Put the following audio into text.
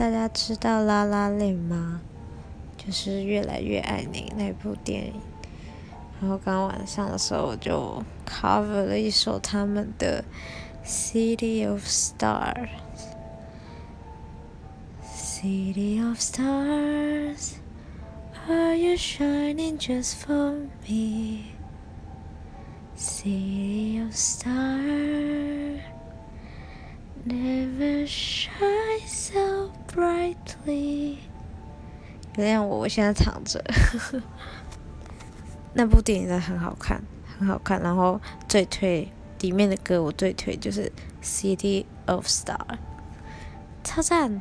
大家知道《拉拉链》吗？就是越来越爱你那部电影。然后刚晚上的时候，我就 cover 了一首他们的《City of Stars》。City of stars, are you shining just for me? City of stars, never shine so 原谅我，我现在躺着。那部电影真的很好看，很好看。然后最推里面的歌，我最推就是《City of Star》，超赞。